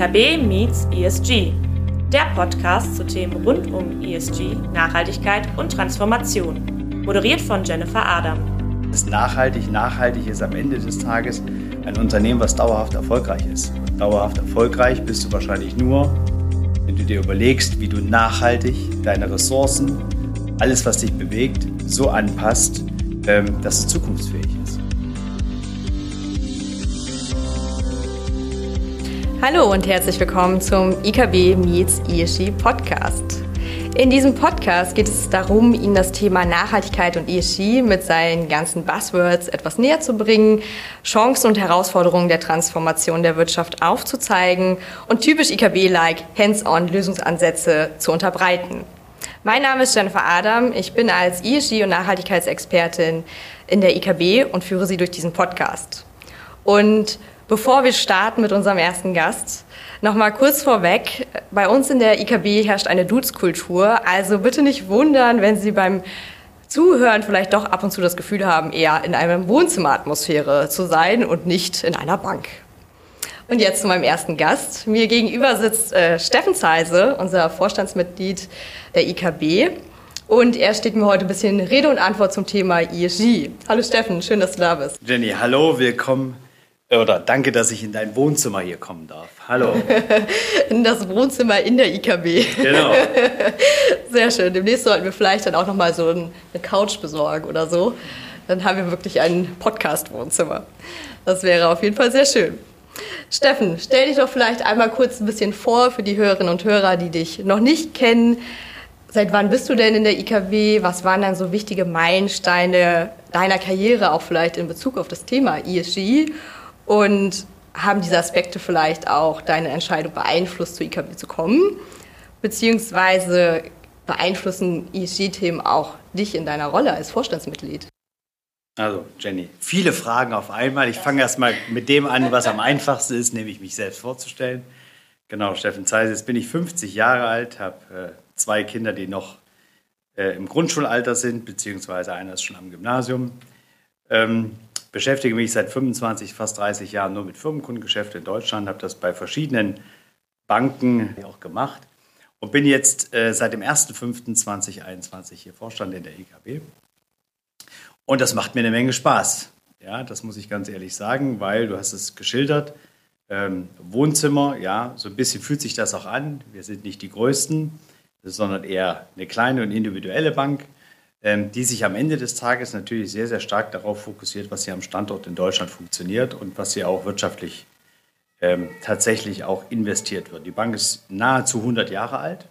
IKB Meets ESG, der Podcast zu Themen rund um ESG, Nachhaltigkeit und Transformation. Moderiert von Jennifer Adam. Das nachhaltig, nachhaltig ist am Ende des Tages ein Unternehmen, was dauerhaft erfolgreich ist. Und dauerhaft erfolgreich bist du wahrscheinlich nur, wenn du dir überlegst, wie du nachhaltig deine Ressourcen, alles, was dich bewegt, so anpasst, ähm, dass es zukunftsfähig ist. Hallo und herzlich willkommen zum IKB Meets ESG Podcast. In diesem Podcast geht es darum, Ihnen das Thema Nachhaltigkeit und ESG mit seinen ganzen Buzzwords etwas näher zu bringen, Chancen und Herausforderungen der Transformation der Wirtschaft aufzuzeigen und typisch IKB-like Hands-on Lösungsansätze zu unterbreiten. Mein Name ist Jennifer Adam. Ich bin als ESG- und Nachhaltigkeitsexpertin in der IKB und führe Sie durch diesen Podcast. Und Bevor wir starten mit unserem ersten Gast, noch mal kurz vorweg. Bei uns in der IKB herrscht eine Dudes-Kultur. Also bitte nicht wundern, wenn Sie beim Zuhören vielleicht doch ab und zu das Gefühl haben, eher in einer Wohnzimmeratmosphäre zu sein und nicht in einer Bank. Und jetzt zu meinem ersten Gast. Mir gegenüber sitzt äh, Steffen Zeise, unser Vorstandsmitglied der IKB. Und er steht mir heute ein bisschen Rede und Antwort zum Thema ESG. Hallo Steffen, schön, dass du da bist. Jenny, hallo, willkommen oder danke, dass ich in dein Wohnzimmer hier kommen darf. Hallo. in das Wohnzimmer in der IKB. Genau. Sehr schön. Demnächst sollten wir vielleicht dann auch noch mal so eine Couch besorgen oder so. Dann haben wir wirklich ein Podcast-Wohnzimmer. Das wäre auf jeden Fall sehr schön. Steffen, stell dich doch vielleicht einmal kurz ein bisschen vor für die Hörerinnen und Hörer, die dich noch nicht kennen. Seit wann bist du denn in der IKW? Was waren dann so wichtige Meilensteine deiner Karriere, auch vielleicht in Bezug auf das Thema ESG? Und haben diese Aspekte vielleicht auch deine Entscheidung beeinflusst, zu IKB zu kommen? Beziehungsweise beeinflussen ESG-Themen auch dich in deiner Rolle als Vorstandsmitglied? Also, Jenny, viele Fragen auf einmal. Ich fange erstmal mit dem an, was am einfachsten ist, nämlich mich selbst vorzustellen. Genau, Steffen Zeiss, jetzt bin ich 50 Jahre alt, habe äh, zwei Kinder, die noch äh, im Grundschulalter sind, beziehungsweise einer ist schon am Gymnasium. Ähm, beschäftige mich seit 25, fast 30 Jahren nur mit Firmenkundengeschäft in Deutschland, habe das bei verschiedenen Banken auch gemacht und bin jetzt äh, seit dem 1.5.2021 hier Vorstand in der EKB. Und das macht mir eine Menge Spaß. Ja, das muss ich ganz ehrlich sagen, weil du hast es geschildert. Ähm, Wohnzimmer, ja, so ein bisschen fühlt sich das auch an. Wir sind nicht die Größten, sondern eher eine kleine und individuelle Bank. Ähm, die sich am Ende des Tages natürlich sehr, sehr stark darauf fokussiert, was hier am Standort in Deutschland funktioniert und was hier auch wirtschaftlich ähm, tatsächlich auch investiert wird. Die Bank ist nahezu 100 Jahre alt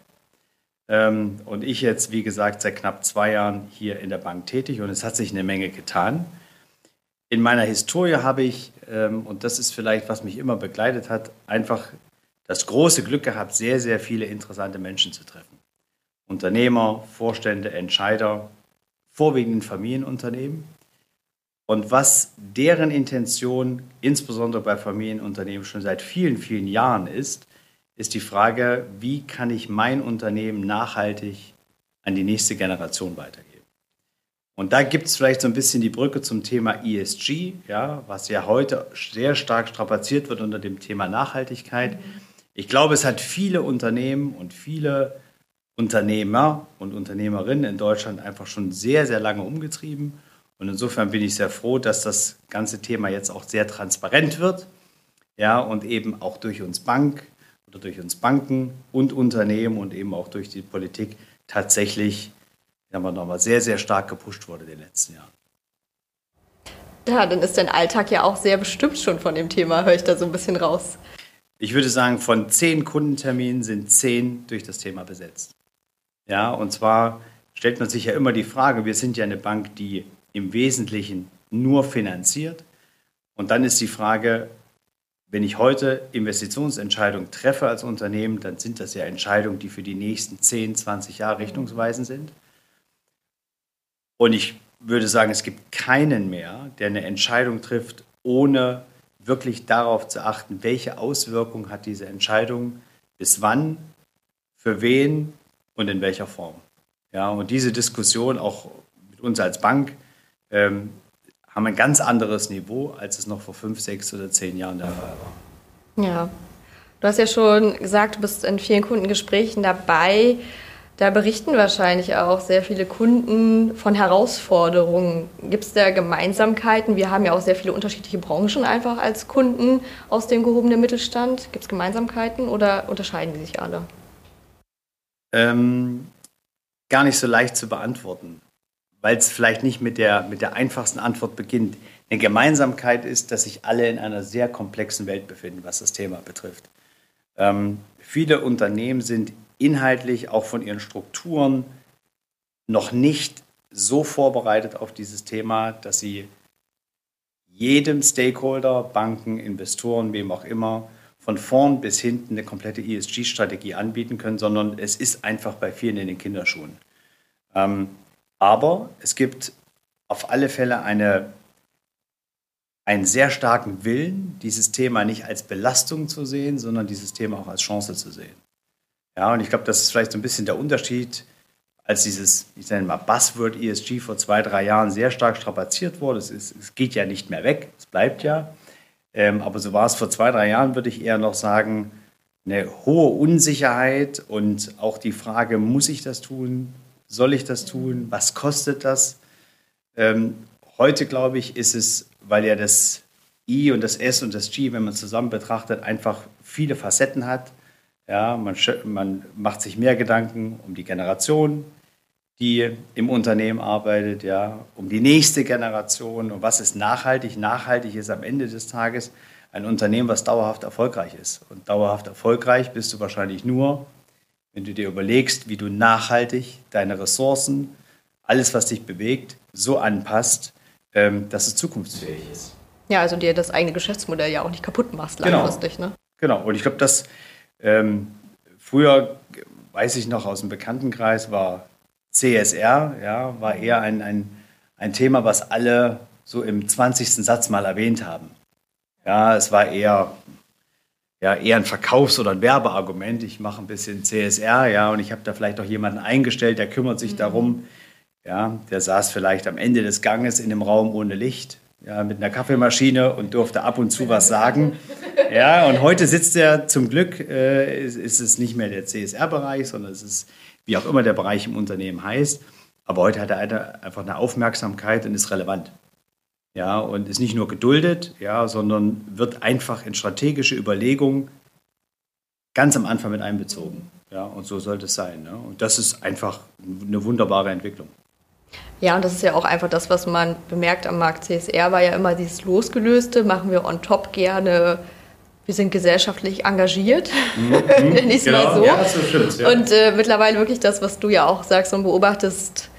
ähm, und ich jetzt, wie gesagt, seit knapp zwei Jahren hier in der Bank tätig und es hat sich eine Menge getan. In meiner Historie habe ich, ähm, und das ist vielleicht, was mich immer begleitet hat, einfach das große Glück gehabt, sehr, sehr viele interessante Menschen zu treffen. Unternehmer, Vorstände, Entscheider, vorwiegend Familienunternehmen. Und was deren Intention, insbesondere bei Familienunternehmen, schon seit vielen, vielen Jahren ist, ist die Frage, wie kann ich mein Unternehmen nachhaltig an die nächste Generation weitergeben. Und da gibt es vielleicht so ein bisschen die Brücke zum Thema ESG, ja, was ja heute sehr stark strapaziert wird unter dem Thema Nachhaltigkeit. Ich glaube, es hat viele Unternehmen und viele Unternehmer und Unternehmerinnen in Deutschland einfach schon sehr, sehr lange umgetrieben. Und insofern bin ich sehr froh, dass das ganze Thema jetzt auch sehr transparent wird. Ja, und eben auch durch uns Bank oder durch uns Banken und Unternehmen und eben auch durch die Politik tatsächlich sagen wir nochmal, sehr, sehr stark gepusht wurde in den letzten Jahren. Ja, dann ist dein Alltag ja auch sehr bestimmt schon von dem Thema, höre ich da so ein bisschen raus. Ich würde sagen, von zehn Kundenterminen sind zehn durch das Thema besetzt. Ja, und zwar stellt man sich ja immer die Frage, wir sind ja eine Bank, die im Wesentlichen nur finanziert. Und dann ist die Frage, wenn ich heute Investitionsentscheidungen treffe als Unternehmen, dann sind das ja Entscheidungen, die für die nächsten 10, 20 Jahre richtungsweisend sind. Und ich würde sagen, es gibt keinen mehr, der eine Entscheidung trifft, ohne wirklich darauf zu achten, welche Auswirkungen hat diese Entscheidung, bis wann, für wen und in welcher Form. Ja, und diese Diskussion auch mit uns als Bank ähm, haben ein ganz anderes Niveau, als es noch vor fünf, sechs oder zehn Jahren der Fall war. Ja. Du hast ja schon gesagt, du bist in vielen Kundengesprächen dabei. Da berichten wahrscheinlich auch sehr viele Kunden von Herausforderungen. Gibt es da Gemeinsamkeiten? Wir haben ja auch sehr viele unterschiedliche Branchen einfach als Kunden aus dem gehobenen Mittelstand. Gibt es Gemeinsamkeiten oder unterscheiden die sich alle? Ähm, gar nicht so leicht zu beantworten, weil es vielleicht nicht mit der, mit der einfachsten Antwort beginnt. Eine Gemeinsamkeit ist, dass sich alle in einer sehr komplexen Welt befinden, was das Thema betrifft. Ähm, viele Unternehmen sind inhaltlich auch von ihren Strukturen noch nicht so vorbereitet auf dieses Thema, dass sie jedem Stakeholder, Banken, Investoren, wem auch immer, von vorn bis hinten eine komplette ESG-Strategie anbieten können, sondern es ist einfach bei vielen in den Kinderschuhen. Ähm, aber es gibt auf alle Fälle eine, einen sehr starken Willen, dieses Thema nicht als Belastung zu sehen, sondern dieses Thema auch als Chance zu sehen. Ja, und ich glaube, das ist vielleicht so ein bisschen der Unterschied, als dieses, ich nenne mal Buzzword ESG vor zwei, drei Jahren sehr stark strapaziert wurde. Es, ist, es geht ja nicht mehr weg, es bleibt ja. Ähm, aber so war es vor zwei, drei Jahren, würde ich eher noch sagen, eine hohe Unsicherheit und auch die Frage, muss ich das tun? Soll ich das tun? Was kostet das? Ähm, heute, glaube ich, ist es, weil ja das I und das S und das G, wenn man zusammen betrachtet, einfach viele Facetten hat, ja, man, man macht sich mehr Gedanken um die Generation, die im Unternehmen arbeitet, ja, um die nächste Generation und was ist nachhaltig. Nachhaltig ist am Ende des Tages ein Unternehmen, was dauerhaft erfolgreich ist. Und dauerhaft erfolgreich bist du wahrscheinlich nur, wenn du dir überlegst, wie du nachhaltig deine Ressourcen, alles, was dich bewegt, so anpasst, ähm, dass es zukunftsfähig ist. Ja, also dir das eigene Geschäftsmodell ja auch nicht kaputt machst genau. langfristig. Genau. Ne? genau. Und ich glaube, das ähm, früher, weiß ich noch aus dem Bekanntenkreis, war CSR, ja, war eher ein, ein, ein Thema, was alle so im 20. Satz mal erwähnt haben. Ja, es war eher, ja, eher ein Verkaufs- oder ein Werbeargument. Ich mache ein bisschen CSR, ja, und ich habe da vielleicht auch jemanden eingestellt, der kümmert sich mhm. darum. Ja, der saß vielleicht am Ende des Ganges in dem Raum ohne Licht ja, mit einer Kaffeemaschine und durfte ab und zu was sagen. Ja, und heute sitzt er zum Glück, äh, ist, ist, es nicht mehr der CSR-Bereich, sondern es ist, wie auch immer der Bereich im Unternehmen heißt. Aber heute hat er einfach eine Aufmerksamkeit und ist relevant. Ja, und ist nicht nur geduldet, ja, sondern wird einfach in strategische Überlegungen ganz am Anfang mit einbezogen. Ja, und so sollte es sein. Ne? Und das ist einfach eine wunderbare Entwicklung. Ja, und das ist ja auch einfach das, was man bemerkt am Markt CSR, war ja immer dieses Losgelöste, machen wir on top gerne, wir sind gesellschaftlich engagiert, mhm. nenne ich genau. mal so. Ja, das stimmt, ja. Und äh, mittlerweile wirklich das, was du ja auch sagst und beobachtest,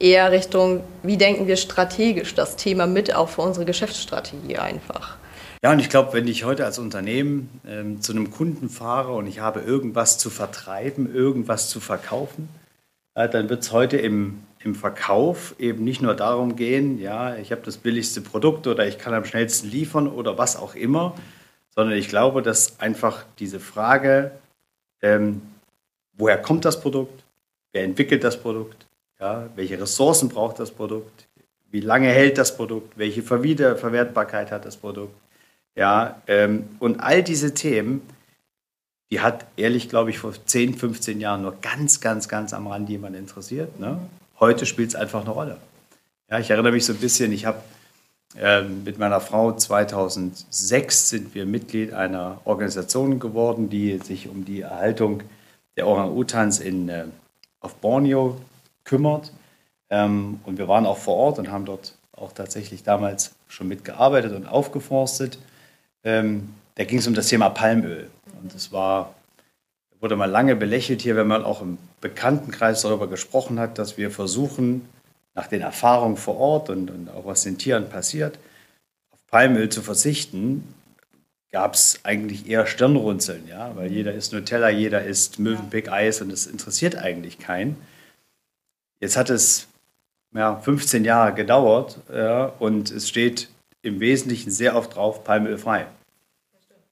eher Richtung, wie denken wir strategisch das Thema mit, auch für unsere Geschäftsstrategie einfach. Ja, und ich glaube, wenn ich heute als Unternehmen ähm, zu einem Kunden fahre und ich habe irgendwas zu vertreiben, irgendwas zu verkaufen, äh, dann wird es heute im im Verkauf eben nicht nur darum gehen, ja, ich habe das billigste Produkt oder ich kann am schnellsten liefern oder was auch immer, sondern ich glaube, dass einfach diese Frage, ähm, woher kommt das Produkt, wer entwickelt das Produkt, ja, welche Ressourcen braucht das Produkt, wie lange hält das Produkt, welche Verwertbarkeit hat das Produkt, ja, ähm, und all diese Themen, die hat ehrlich, glaube ich, vor 10, 15 Jahren nur ganz, ganz, ganz am Rand jemand interessiert. Ne? Heute spielt es einfach eine Rolle. Ja, ich erinnere mich so ein bisschen, ich habe mit meiner Frau 2006 sind wir Mitglied einer Organisation geworden, die sich um die Erhaltung der Orang-Utans äh, auf Borneo kümmert. Ähm, und wir waren auch vor Ort und haben dort auch tatsächlich damals schon mitgearbeitet und aufgeforstet. Ähm, da ging es um das Thema Palmöl. Und es wurde mal lange belächelt hier, wenn man auch im Bekanntenkreis darüber gesprochen hat, dass wir versuchen, nach den Erfahrungen vor Ort und, und auch was den Tieren passiert, auf Palmöl zu verzichten, gab es eigentlich eher Stirnrunzeln, ja, weil jeder isst Nutella, jeder isst Mövenpick-Eis und das interessiert eigentlich keinen. Jetzt hat es ja, 15 Jahre gedauert ja, und es steht im Wesentlichen sehr oft drauf, palmölfrei.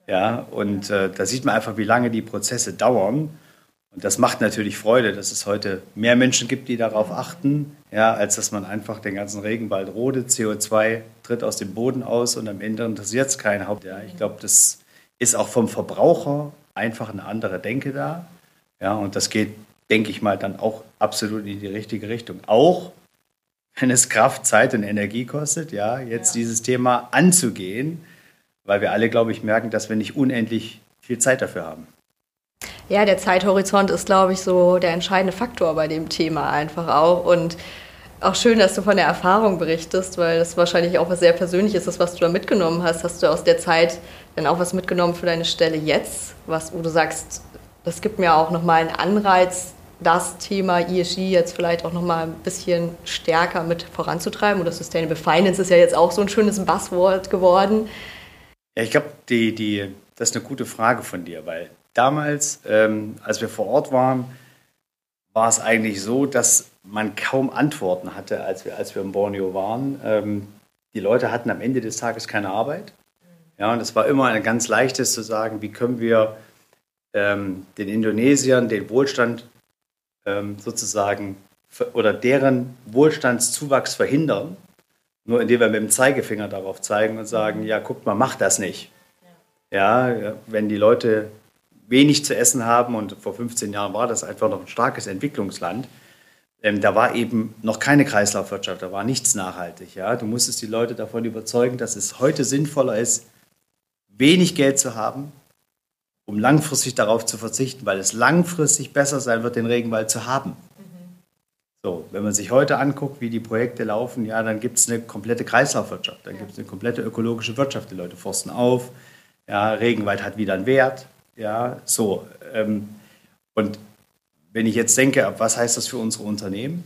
Ja, und äh, da sieht man einfach, wie lange die Prozesse dauern. Und das macht natürlich Freude, dass es heute mehr Menschen gibt, die darauf achten, ja, als dass man einfach den ganzen Regenwald rodet, CO2 tritt aus dem Boden aus und am Ende interessiert es keinen Haupt. Ja, ich glaube, das ist auch vom Verbraucher einfach eine andere Denke da. Ja, und das geht, denke ich mal, dann auch absolut in die richtige Richtung. Auch wenn es Kraft, Zeit und Energie kostet, ja, jetzt ja. dieses Thema anzugehen, weil wir alle, glaube ich, merken, dass wir nicht unendlich viel Zeit dafür haben. Ja, der Zeithorizont ist, glaube ich, so der entscheidende Faktor bei dem Thema einfach auch. Und auch schön, dass du von der Erfahrung berichtest, weil das wahrscheinlich auch was sehr Persönliches ist, was du da mitgenommen hast. Hast du aus der Zeit dann auch was mitgenommen für deine Stelle jetzt, was, wo du sagst, das gibt mir auch nochmal einen Anreiz, das Thema ESG jetzt vielleicht auch nochmal ein bisschen stärker mit voranzutreiben? Oder Sustainable Finance ist ja jetzt auch so ein schönes Buzzword geworden. Ja, ich glaube, die, die, das ist eine gute Frage von dir, weil damals, ähm, als wir vor Ort waren, war es eigentlich so, dass man kaum Antworten hatte, als wir, als wir in Borneo waren. Ähm, die Leute hatten am Ende des Tages keine Arbeit. Ja, und es war immer ein ganz leichtes zu sagen, wie können wir ähm, den Indonesiern den Wohlstand ähm, sozusagen oder deren Wohlstandszuwachs verhindern, nur indem wir mit dem Zeigefinger darauf zeigen und sagen, ja, guckt mal, macht das nicht. Ja wenn die Leute wenig zu essen haben und vor 15 Jahren war das einfach noch ein starkes Entwicklungsland, ähm, da war eben noch keine Kreislaufwirtschaft, da war nichts nachhaltig. Ja? Du musstest die Leute davon überzeugen, dass es heute sinnvoller ist, wenig Geld zu haben, um langfristig darauf zu verzichten, weil es langfristig besser sein wird, den Regenwald zu haben. Mhm. So, wenn man sich heute anguckt, wie die Projekte laufen, ja, dann gibt es eine komplette Kreislaufwirtschaft, dann gibt es eine komplette ökologische Wirtschaft. Die Leute forsten auf, ja, Regenwald hat wieder einen Wert, ja, so. Ähm, und wenn ich jetzt denke, was heißt das für unsere Unternehmen,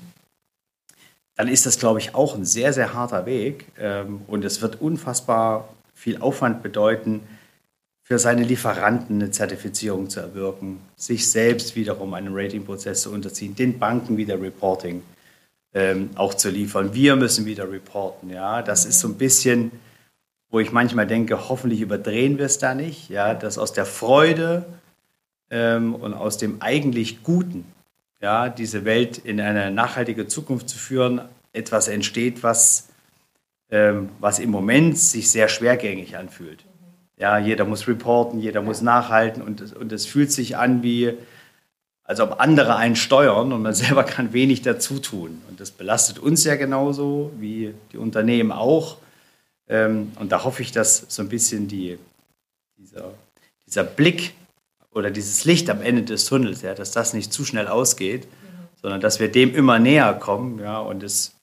dann ist das, glaube ich, auch ein sehr, sehr harter Weg. Ähm, und es wird unfassbar viel Aufwand bedeuten, für seine Lieferanten eine Zertifizierung zu erwirken, sich selbst wiederum einen Ratingprozess zu unterziehen, den Banken wieder Reporting ähm, auch zu liefern. Wir müssen wieder reporten. Ja, das ist so ein bisschen, wo ich manchmal denke, hoffentlich überdrehen wir es da nicht. Ja, dass aus der Freude ähm, und aus dem eigentlich Guten, ja, diese Welt in eine nachhaltige Zukunft zu führen, etwas entsteht, was, ähm, was im Moment sich sehr schwergängig anfühlt. Ja, jeder muss reporten, jeder muss nachhalten und, und es fühlt sich an wie, als ob andere einen steuern und man selber kann wenig dazu tun. Und das belastet uns ja genauso wie die Unternehmen auch. Ähm, und da hoffe ich, dass so ein bisschen die, dieser, dieser Blick oder dieses Licht am Ende des Tunnels, ja, dass das nicht zu schnell ausgeht, mhm. sondern dass wir dem immer näher kommen ja, und es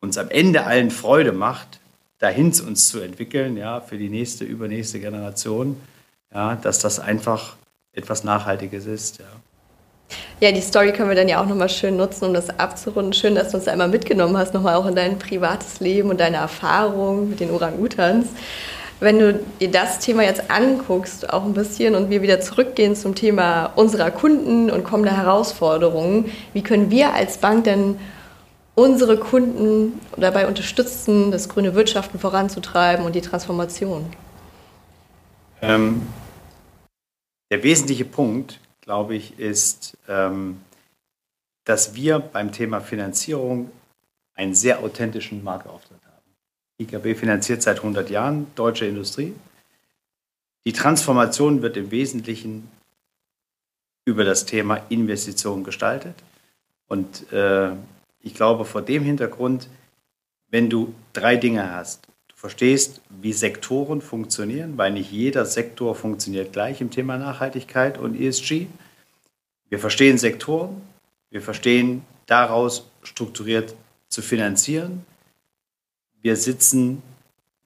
uns am Ende allen Freude macht, dahin uns zu entwickeln, ja, für die nächste, übernächste Generation, ja, dass das einfach etwas Nachhaltiges ist. Ja. Ja, die Story können wir dann ja auch nochmal schön nutzen, um das abzurunden. Schön, dass du uns da einmal mitgenommen hast, nochmal auch in dein privates Leben und deine Erfahrung mit den Orang-Utans. Wenn du dir das Thema jetzt anguckst, auch ein bisschen und wir wieder zurückgehen zum Thema unserer Kunden und kommender Herausforderungen, wie können wir als Bank denn unsere Kunden dabei unterstützen, das grüne Wirtschaften voranzutreiben und die Transformation? Ähm, der wesentliche Punkt, glaube ich, ist, ähm, dass wir beim Thema Finanzierung einen sehr authentischen Marktauftritt IKB finanziert seit 100 Jahren deutsche Industrie. Die Transformation wird im Wesentlichen über das Thema Investition gestaltet. Und äh, ich glaube, vor dem Hintergrund, wenn du drei Dinge hast, verstehst, wie Sektoren funktionieren, weil nicht jeder Sektor funktioniert gleich im Thema Nachhaltigkeit und ESG. Wir verstehen Sektoren, wir verstehen daraus strukturiert zu finanzieren, wir sitzen,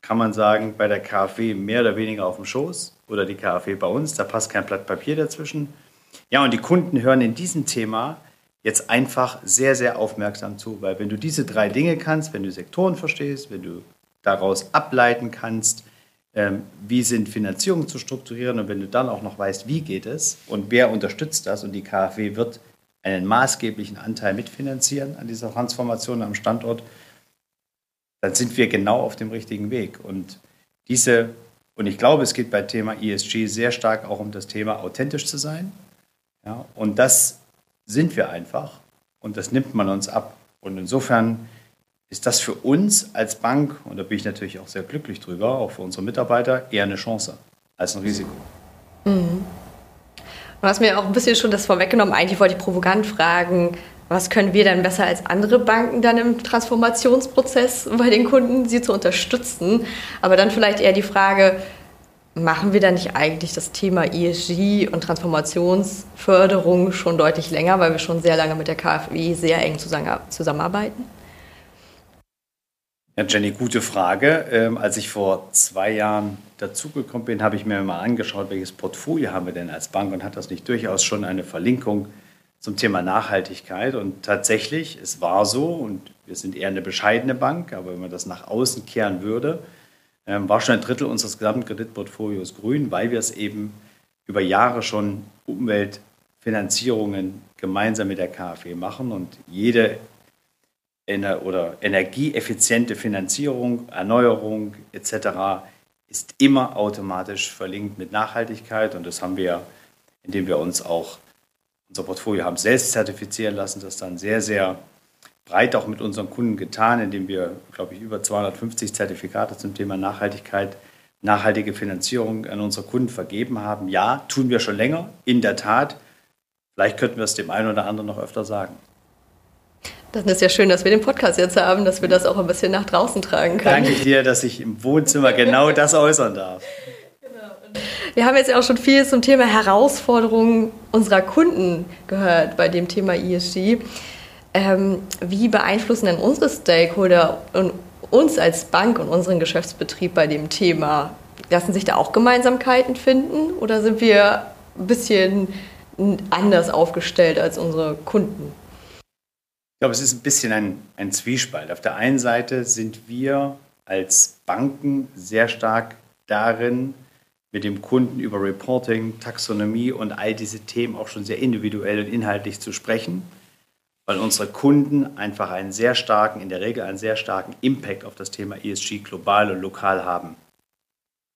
kann man sagen, bei der KfW mehr oder weniger auf dem Schoß oder die KfW bei uns. Da passt kein Blatt Papier dazwischen. Ja, und die Kunden hören in diesem Thema jetzt einfach sehr, sehr aufmerksam zu, weil wenn du diese drei Dinge kannst, wenn du Sektoren verstehst, wenn du daraus ableiten kannst, ähm, wie sind Finanzierungen zu strukturieren und wenn du dann auch noch weißt, wie geht es und wer unterstützt das und die KfW wird einen maßgeblichen Anteil mitfinanzieren an dieser Transformation am Standort, dann sind wir genau auf dem richtigen Weg. Und diese, und ich glaube, es geht bei Thema ESG sehr stark auch um das Thema authentisch zu sein. Ja, und das sind wir einfach und das nimmt man uns ab. Und insofern ist das für uns als Bank, und da bin ich natürlich auch sehr glücklich drüber, auch für unsere Mitarbeiter, eher eine Chance als ein Risiko. Mhm. Du hast mir auch ein bisschen schon das vorweggenommen. Eigentlich wollte ich provokant fragen, was können wir denn besser als andere Banken dann im Transformationsprozess bei den Kunden, sie zu unterstützen? Aber dann vielleicht eher die Frage, machen wir dann nicht eigentlich das Thema ESG und Transformationsförderung schon deutlich länger, weil wir schon sehr lange mit der KfW sehr eng zusammenarbeiten? Ja, Jenny, gute Frage. Ähm, als ich vor zwei Jahren dazugekommen bin, habe ich mir mal angeschaut, welches Portfolio haben wir denn als Bank und hat das nicht durchaus schon eine Verlinkung zum Thema Nachhaltigkeit. Und tatsächlich, es war so, und wir sind eher eine bescheidene Bank, aber wenn man das nach außen kehren würde, ähm, war schon ein Drittel unseres gesamten Kreditportfolios grün, weil wir es eben über Jahre schon Umweltfinanzierungen gemeinsam mit der KfW machen und jede ener oder energieeffiziente Finanzierung, Erneuerung etc. ist immer automatisch verlinkt mit Nachhaltigkeit und das haben wir, indem wir uns auch unser Portfolio haben selbst zertifizieren lassen, das dann sehr, sehr breit auch mit unseren Kunden getan, indem wir, glaube ich, über 250 Zertifikate zum Thema Nachhaltigkeit, nachhaltige Finanzierung an unsere Kunden vergeben haben. Ja, tun wir schon länger, in der Tat. Vielleicht könnten wir es dem einen oder anderen noch öfter sagen. Dann ist ja schön, dass wir den Podcast jetzt haben, dass wir das auch ein bisschen nach draußen tragen können. Danke dir, dass ich im Wohnzimmer genau das äußern darf. Genau. Wir haben jetzt auch schon viel zum Thema Herausforderungen unserer Kunden gehört bei dem Thema ESG. Ähm, wie beeinflussen denn unsere Stakeholder und uns als Bank und unseren Geschäftsbetrieb bei dem Thema? Lassen sich da auch Gemeinsamkeiten finden oder sind wir ein bisschen anders aufgestellt als unsere Kunden? Ich glaube, es ist ein bisschen ein, ein Zwiespalt. Auf der einen Seite sind wir als Banken sehr stark darin, mit dem Kunden über Reporting, Taxonomie und all diese Themen auch schon sehr individuell und inhaltlich zu sprechen, weil unsere Kunden einfach einen sehr starken, in der Regel einen sehr starken Impact auf das Thema ESG global und lokal haben.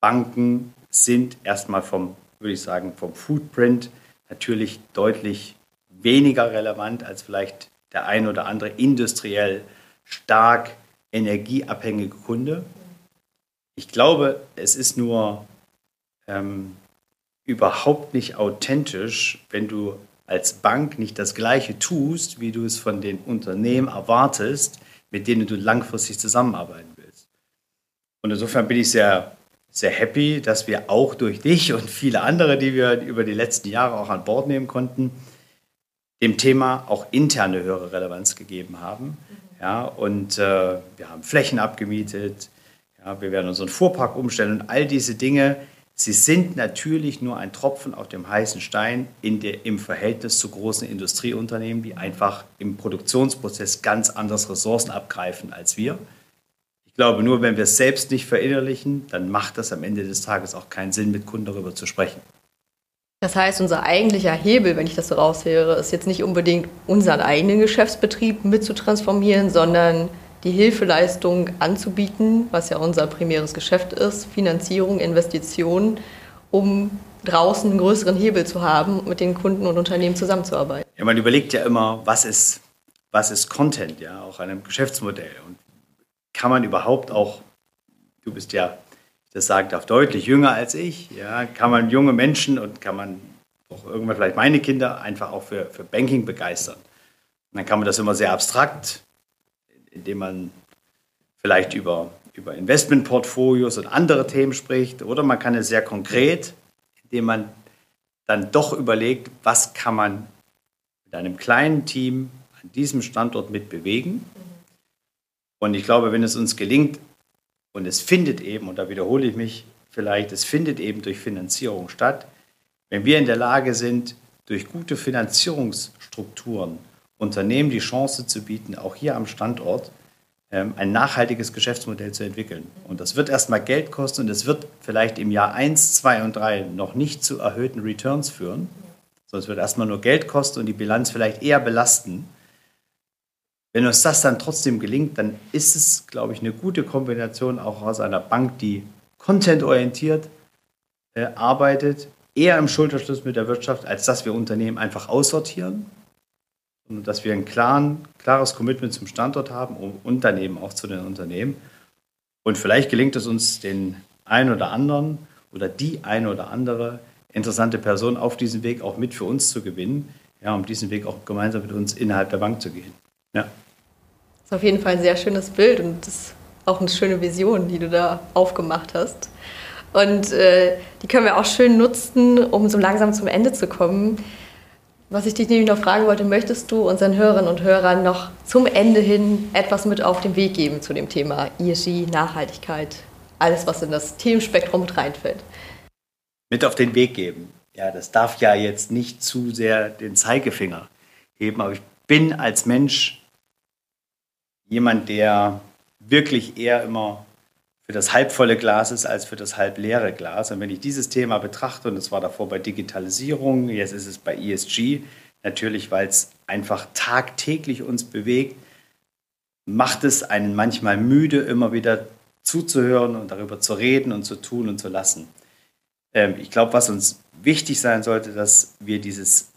Banken sind erstmal vom, würde ich sagen, vom Footprint natürlich deutlich weniger relevant als vielleicht der ein oder andere industriell stark energieabhängige Kunde. Ich glaube, es ist nur ähm, überhaupt nicht authentisch, wenn du als Bank nicht das Gleiche tust, wie du es von den Unternehmen erwartest, mit denen du langfristig zusammenarbeiten willst. Und insofern bin ich sehr, sehr happy, dass wir auch durch dich und viele andere, die wir über die letzten Jahre auch an Bord nehmen konnten, dem Thema auch interne höhere Relevanz gegeben haben. Ja, und äh, wir haben Flächen abgemietet, ja, wir werden unseren Fuhrpark umstellen und all diese Dinge, sie sind natürlich nur ein Tropfen auf dem heißen Stein in der, im Verhältnis zu großen Industrieunternehmen, die einfach im Produktionsprozess ganz anders Ressourcen abgreifen als wir. Ich glaube, nur wenn wir es selbst nicht verinnerlichen, dann macht das am Ende des Tages auch keinen Sinn, mit Kunden darüber zu sprechen. Das heißt, unser eigentlicher Hebel, wenn ich das so raushöre, ist jetzt nicht unbedingt unseren eigenen Geschäftsbetrieb mitzutransformieren, sondern die Hilfeleistung anzubieten, was ja unser primäres Geschäft ist, Finanzierung, Investitionen, um draußen einen größeren Hebel zu haben, mit den Kunden und Unternehmen zusammenzuarbeiten. Ja, man überlegt ja immer, was ist, was ist Content, ja, auch einem Geschäftsmodell. Und kann man überhaupt auch, du bist ja das sagt darf, deutlich jünger als ich, ja, kann man junge Menschen und kann man auch irgendwann vielleicht meine Kinder einfach auch für, für Banking begeistern. Und dann kann man das immer sehr abstrakt, indem man vielleicht über, über Investmentportfolios und andere Themen spricht, oder man kann es sehr konkret, indem man dann doch überlegt, was kann man mit einem kleinen Team an diesem Standort mit bewegen. Und ich glaube, wenn es uns gelingt, und es findet eben, und da wiederhole ich mich vielleicht, es findet eben durch Finanzierung statt. Wenn wir in der Lage sind, durch gute Finanzierungsstrukturen Unternehmen die Chance zu bieten, auch hier am Standort ähm, ein nachhaltiges Geschäftsmodell zu entwickeln. Und das wird erstmal Geld kosten und es wird vielleicht im Jahr 1, 2 und 3 noch nicht zu erhöhten Returns führen, sondern es wird erstmal nur Geld kosten und die Bilanz vielleicht eher belasten. Wenn uns das dann trotzdem gelingt, dann ist es, glaube ich, eine gute Kombination auch aus einer Bank, die contentorientiert äh, arbeitet, eher im Schulterschluss mit der Wirtschaft, als dass wir Unternehmen einfach aussortieren, sondern dass wir ein klaren, klares Commitment zum Standort haben und daneben auch zu den Unternehmen. Und vielleicht gelingt es uns, den einen oder anderen oder die eine oder andere interessante Person auf diesem Weg auch mit für uns zu gewinnen, ja, um diesen Weg auch gemeinsam mit uns innerhalb der Bank zu gehen. Ja. Das ist auf jeden Fall ein sehr schönes Bild und das ist auch eine schöne Vision, die du da aufgemacht hast. Und äh, die können wir auch schön nutzen, um so langsam zum Ende zu kommen. Was ich dich nämlich noch fragen wollte, möchtest du unseren Hörerinnen und Hörern noch zum Ende hin etwas mit auf den Weg geben zu dem Thema ESG, Nachhaltigkeit, alles, was in das Themenspektrum mit reinfällt? Mit auf den Weg geben. Ja, das darf ja jetzt nicht zu sehr den Zeigefinger heben, aber ich bin als Mensch jemand, der wirklich eher immer für das halbvolle Glas ist als für das halbleere Glas. Und wenn ich dieses Thema betrachte, und es war davor bei Digitalisierung, jetzt ist es bei ESG, natürlich, weil es einfach tagtäglich uns bewegt, macht es einen manchmal müde, immer wieder zuzuhören und darüber zu reden und zu tun und zu lassen. Ähm, ich glaube, was uns wichtig sein sollte, dass wir dieses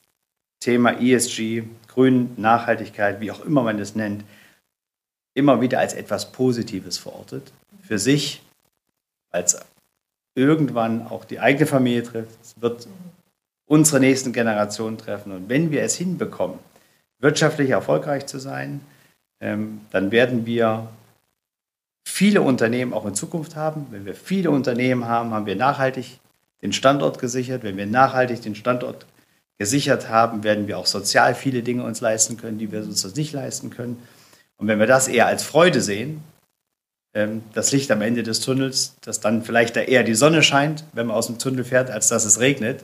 Thema ESG, Grün, Nachhaltigkeit, wie auch immer man das nennt, immer wieder als etwas Positives verortet für sich, als irgendwann auch die eigene Familie trifft, es wird unsere nächsten Generationen treffen. Und wenn wir es hinbekommen, wirtschaftlich erfolgreich zu sein, ähm, dann werden wir viele Unternehmen auch in Zukunft haben. Wenn wir viele Unternehmen haben, haben wir nachhaltig den Standort gesichert. Wenn wir nachhaltig den Standort gesichert haben, werden wir auch sozial viele Dinge uns leisten können, die wir uns nicht leisten können. Und wenn wir das eher als Freude sehen, ähm, das Licht am Ende des Tunnels, dass dann vielleicht da eher die Sonne scheint, wenn man aus dem Tunnel fährt, als dass es regnet.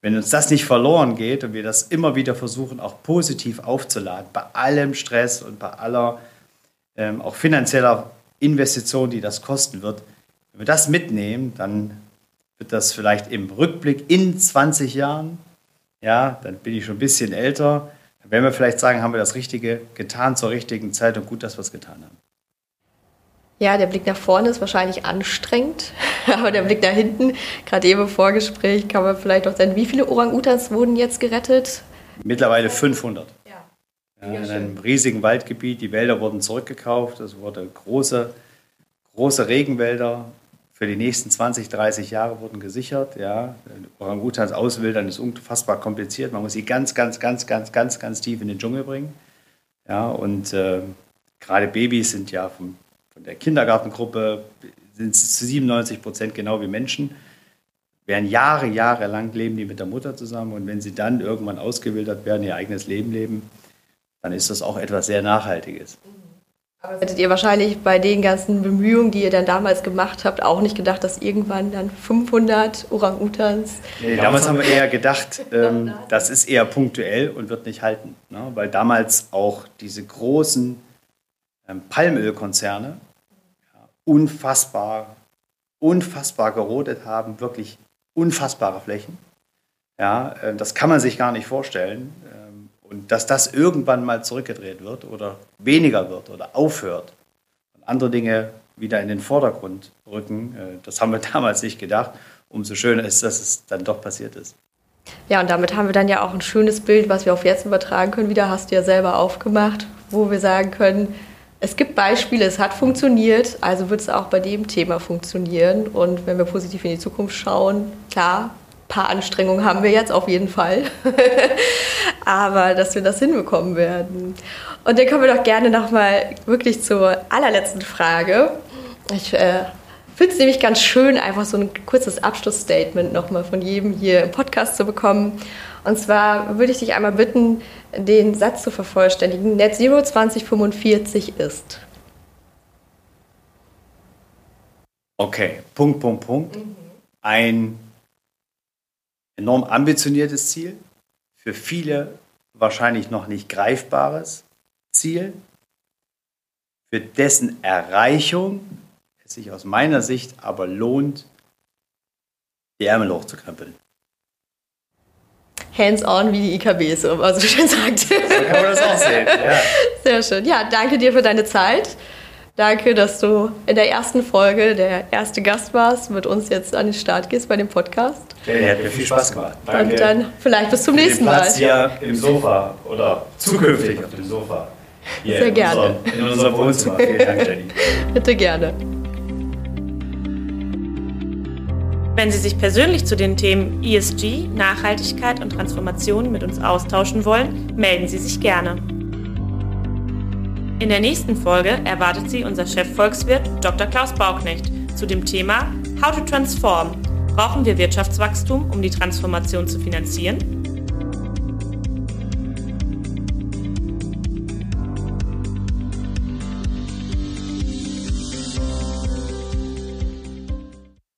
Wenn uns das nicht verloren geht und wir das immer wieder versuchen, auch positiv aufzuladen, bei allem Stress und bei aller ähm, auch finanzieller Investition, die das kosten wird, wenn wir das mitnehmen, dann wird das vielleicht im Rückblick in 20 Jahren, ja, dann bin ich schon ein bisschen älter, werden wir vielleicht sagen, haben wir das Richtige getan zur richtigen Zeit und gut, dass wir es getan haben. Ja, der Blick nach vorne ist wahrscheinlich anstrengend, aber der Blick nach hinten, gerade eben im Vorgespräch, kann man vielleicht auch sagen, wie viele Orang-Utans wurden jetzt gerettet? Mittlerweile 500. Ja. ja in einem riesigen Waldgebiet, die Wälder wurden zurückgekauft, es wurden große, große Regenwälder für die nächsten 20, 30 Jahre wurden gesichert. Ja. Orang-Utans auswildern ist unfassbar kompliziert, man muss sie ganz, ganz, ganz, ganz, ganz, ganz tief in den Dschungel bringen. Ja, und äh, gerade Babys sind ja vom von der Kindergartengruppe sind zu 97 Prozent genau wie Menschen. Werden Jahre, Jahre lang leben die mit der Mutter zusammen und wenn sie dann irgendwann ausgewildert werden, ihr eigenes Leben leben, dann ist das auch etwas sehr Nachhaltiges. Hättet ihr wahrscheinlich bei den ganzen Bemühungen, die ihr dann damals gemacht habt, auch nicht gedacht, dass irgendwann dann 500 Orang-Utans. Nee, damals haben wir eher gedacht, ähm, das ist eher punktuell und wird nicht halten. Ne? Weil damals auch diese großen ähm, Palmölkonzerne ja, unfassbar, unfassbar gerodet haben, wirklich unfassbare Flächen. Ja, äh, das kann man sich gar nicht vorstellen. Ähm, und dass das irgendwann mal zurückgedreht wird oder weniger wird oder aufhört und andere Dinge wieder in den Vordergrund rücken, äh, das haben wir damals nicht gedacht. Umso schöner ist, dass es dann doch passiert ist. Ja, und damit haben wir dann ja auch ein schönes Bild, was wir auf jetzt übertragen können. Wieder hast du ja selber aufgemacht, wo wir sagen können, es gibt Beispiele, es hat funktioniert, also wird es auch bei dem Thema funktionieren. Und wenn wir positiv in die Zukunft schauen, klar, paar Anstrengungen haben wir jetzt auf jeden Fall, aber dass wir das hinbekommen werden. Und dann kommen wir doch gerne nochmal wirklich zur allerletzten Frage. Ich äh, finde es nämlich ganz schön, einfach so ein kurzes Abschlussstatement nochmal von jedem hier im Podcast zu bekommen. Und zwar würde ich dich einmal bitten, den Satz zu vervollständigen. Net Zero 2045 ist. Okay, Punkt, Punkt, Punkt. Mhm. Ein enorm ambitioniertes Ziel, für viele wahrscheinlich noch nicht greifbares Ziel, für dessen Erreichung es sich aus meiner Sicht aber lohnt, die Ärmel hochzukrempeln hands-on wie die IKB so immer so schön sagt. So kann man das auch sehen. Ja. Sehr schön. Ja, danke dir für deine Zeit. Danke, dass du in der ersten Folge der erste Gast warst, mit uns jetzt an den Start gehst bei dem Podcast. Ja, hat mir viel Spaß gemacht. Danke. Und dann vielleicht bis zum nächsten Mal. Platz hier im Sofa oder zukünftig auf dem Sofa. Hier Sehr in gerne. Unserem, in unserem Wohnzimmer. Vielen Dank, Jenny. Bitte gerne. Wenn Sie sich persönlich zu den Themen ESG, Nachhaltigkeit und Transformation mit uns austauschen wollen, melden Sie sich gerne. In der nächsten Folge erwartet Sie unser Chefvolkswirt Dr. Klaus Bauknecht zu dem Thema How to Transform. Brauchen wir Wirtschaftswachstum, um die Transformation zu finanzieren?